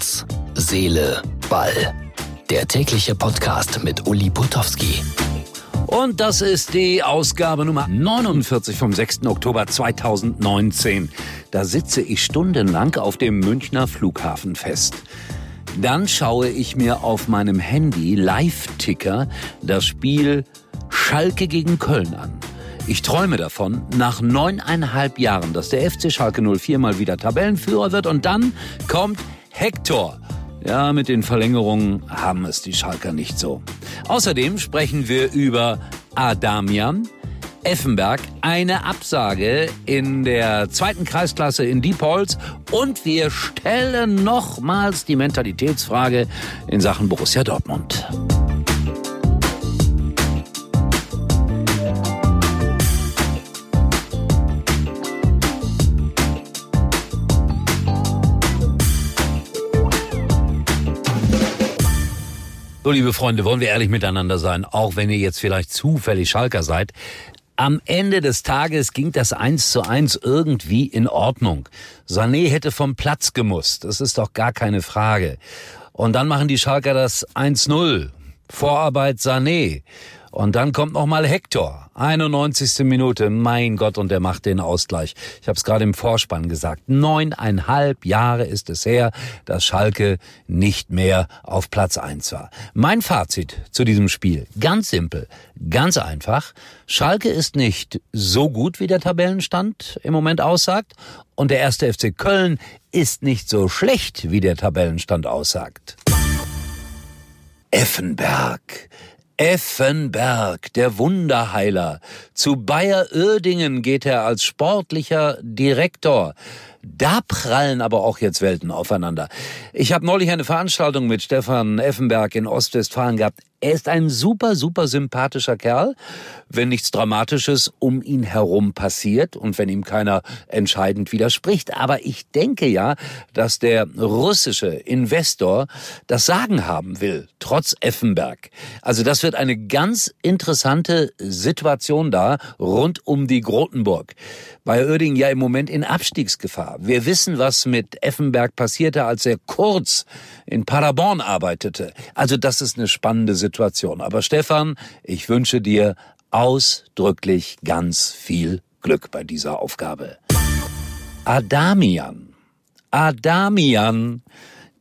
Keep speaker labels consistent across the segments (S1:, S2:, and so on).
S1: Herz, Seele, Ball. Der tägliche Podcast mit Uli Putowski.
S2: Und das ist die Ausgabe Nummer 49 vom 6. Oktober 2019. Da sitze ich stundenlang auf dem Münchner Flughafen fest. Dann schaue ich mir auf meinem Handy Live-Ticker das Spiel Schalke gegen Köln an. Ich träume davon, nach neuneinhalb Jahren, dass der FC Schalke 04 mal wieder Tabellenführer wird und dann kommt Hector. Ja, mit den Verlängerungen haben es die Schalker nicht so. Außerdem sprechen wir über Adamian, Effenberg, eine Absage in der zweiten Kreisklasse in Diepholz und wir stellen nochmals die Mentalitätsfrage in Sachen Borussia Dortmund. So, liebe Freunde, wollen wir ehrlich miteinander sein, auch wenn ihr jetzt vielleicht zufällig Schalker seid. Am Ende des Tages ging das eins zu eins irgendwie in Ordnung. Sané hätte vom Platz gemusst, das ist doch gar keine Frage. Und dann machen die Schalker das 1-0. Vorarbeit Sané. Und dann kommt noch mal Hector, 91. Minute, mein Gott, und er macht den Ausgleich. Ich habe es gerade im Vorspann gesagt. Neuneinhalb Jahre ist es her, dass Schalke nicht mehr auf Platz eins war. Mein Fazit zu diesem Spiel, ganz simpel, ganz einfach. Schalke ist nicht so gut, wie der Tabellenstand im Moment aussagt, und der erste FC Köln ist nicht so schlecht, wie der Tabellenstand aussagt. Effenberg. Effenberg, der Wunderheiler. Zu Bayer Uerdingen geht er als sportlicher Direktor. Da prallen aber auch jetzt Welten aufeinander. Ich habe neulich eine Veranstaltung mit Stefan Effenberg in Ostwestfalen gehabt. Er ist ein super, super sympathischer Kerl, wenn nichts Dramatisches um ihn herum passiert und wenn ihm keiner entscheidend widerspricht. Aber ich denke ja, dass der russische Investor das Sagen haben will, trotz Effenberg. Also das wird eine ganz interessante Situation da rund um die Grotenburg. Bei Oerding ja im Moment in Abstiegsgefahr. Wir wissen, was mit Effenberg passierte, als er kurz in Paderborn arbeitete. Also das ist eine spannende Situation. Aber Stefan, ich wünsche dir ausdrücklich ganz viel Glück bei dieser Aufgabe. Adamian. Adamian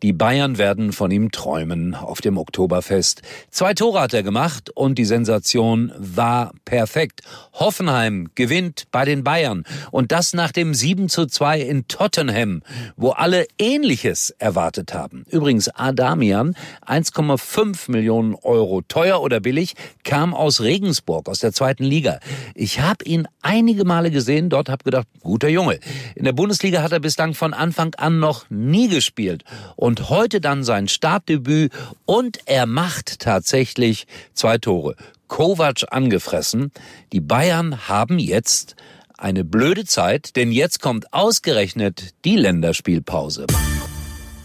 S2: die Bayern werden von ihm träumen auf dem Oktoberfest. Zwei Tore hat er gemacht und die Sensation war perfekt. Hoffenheim gewinnt bei den Bayern und das nach dem 7 zu 2 in Tottenham, wo alle Ähnliches erwartet haben. Übrigens Adamian, 1,5 Millionen Euro teuer oder billig, kam aus Regensburg, aus der zweiten Liga. Ich habe ihn einige Male gesehen, dort habe gedacht, guter Junge. In der Bundesliga hat er bislang von Anfang an noch nie gespielt. Und und heute dann sein Startdebüt und er macht tatsächlich zwei Tore. Kovac angefressen. Die Bayern haben jetzt eine blöde Zeit, denn jetzt kommt ausgerechnet die Länderspielpause.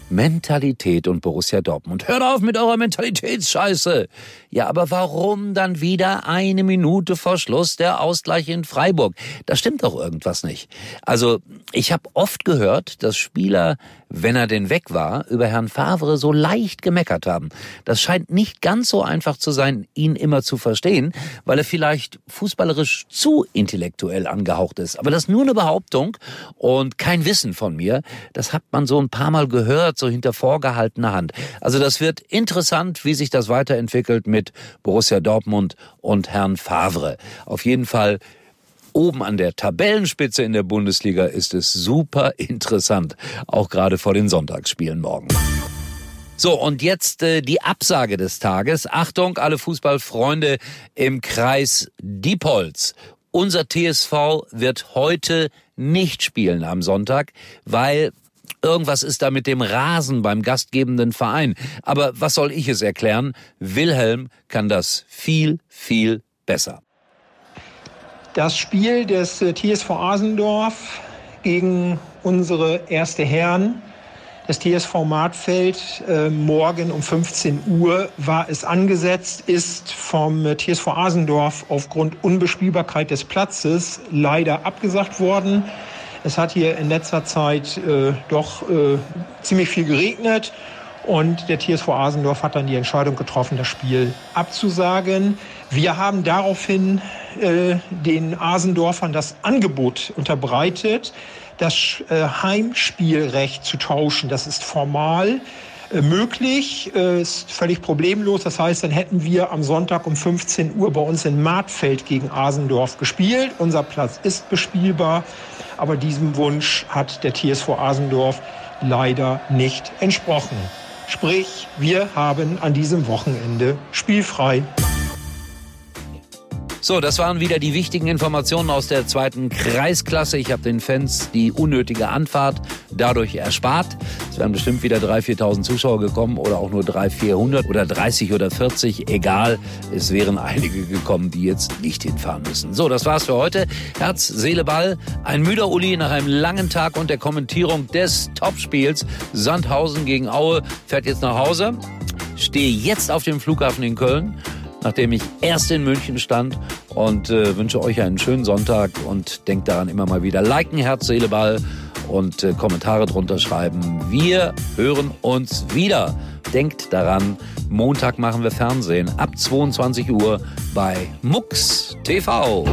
S2: Mentalität und Borussia Dortmund. Hört auf mit eurer Mentalitätsscheiße. Ja, aber warum dann wieder eine Minute vor Schluss der Ausgleich in Freiburg? Da stimmt doch irgendwas nicht. Also, ich habe oft gehört, dass Spieler, wenn er denn weg war, über Herrn Favre so leicht gemeckert haben. Das scheint nicht ganz so einfach zu sein, ihn immer zu verstehen, weil er vielleicht fußballerisch zu intellektuell angehaucht ist. Aber das ist nur eine Behauptung und kein Wissen von mir. Das hat man so ein paar Mal gehört, so hinter vorgehaltener Hand. Also das wird interessant, wie sich das weiterentwickelt mit Borussia Dortmund und Herrn Favre. Auf jeden Fall oben an der Tabellenspitze in der Bundesliga ist es super interessant, auch gerade vor den Sonntagsspielen morgen. So, und jetzt äh, die Absage des Tages. Achtung, alle Fußballfreunde im Kreis Diepholz. Unser TSV wird heute nicht spielen am Sonntag, weil Irgendwas ist da mit dem Rasen beim gastgebenden Verein. Aber was soll ich es erklären? Wilhelm kann das viel, viel besser.
S3: Das Spiel des äh, TSV Asendorf gegen unsere erste Herren des TSV Martfeld äh, morgen um 15 Uhr war es angesetzt, ist vom äh, TSV Asendorf aufgrund Unbespielbarkeit des Platzes leider abgesagt worden. Es hat hier in letzter Zeit äh, doch äh, ziemlich viel geregnet und der TSV Asendorf hat dann die Entscheidung getroffen, das Spiel abzusagen. Wir haben daraufhin äh, den Asendorfern das Angebot unterbreitet, das äh, Heimspielrecht zu tauschen. Das ist formal möglich, äh, ist völlig problemlos. Das heißt, dann hätten wir am Sonntag um 15 Uhr bei uns in Martfeld gegen Asendorf gespielt. Unser Platz ist bespielbar, aber diesem Wunsch hat der TSV Asendorf leider nicht entsprochen. Sprich, wir haben an diesem Wochenende spielfrei.
S2: So, das waren wieder die wichtigen Informationen aus der zweiten Kreisklasse. Ich habe den Fans die unnötige Anfahrt dadurch erspart. Es wären bestimmt wieder 3.000, 4.000 Zuschauer gekommen oder auch nur 300, 400 oder 30 oder 40. Egal, es wären einige gekommen, die jetzt nicht hinfahren müssen. So, das war's für heute. Herz, Seele, Ball. Ein müder Uli nach einem langen Tag und der Kommentierung des Topspiels. Sandhausen gegen Aue fährt jetzt nach Hause. Stehe jetzt auf dem Flughafen in Köln nachdem ich erst in München stand und äh, wünsche euch einen schönen Sonntag und denkt daran immer mal wieder liken, Herz, Seele, Ball und äh, Kommentare drunter schreiben. Wir hören uns wieder. Denkt daran, Montag machen wir Fernsehen ab 22 Uhr bei MUX TV.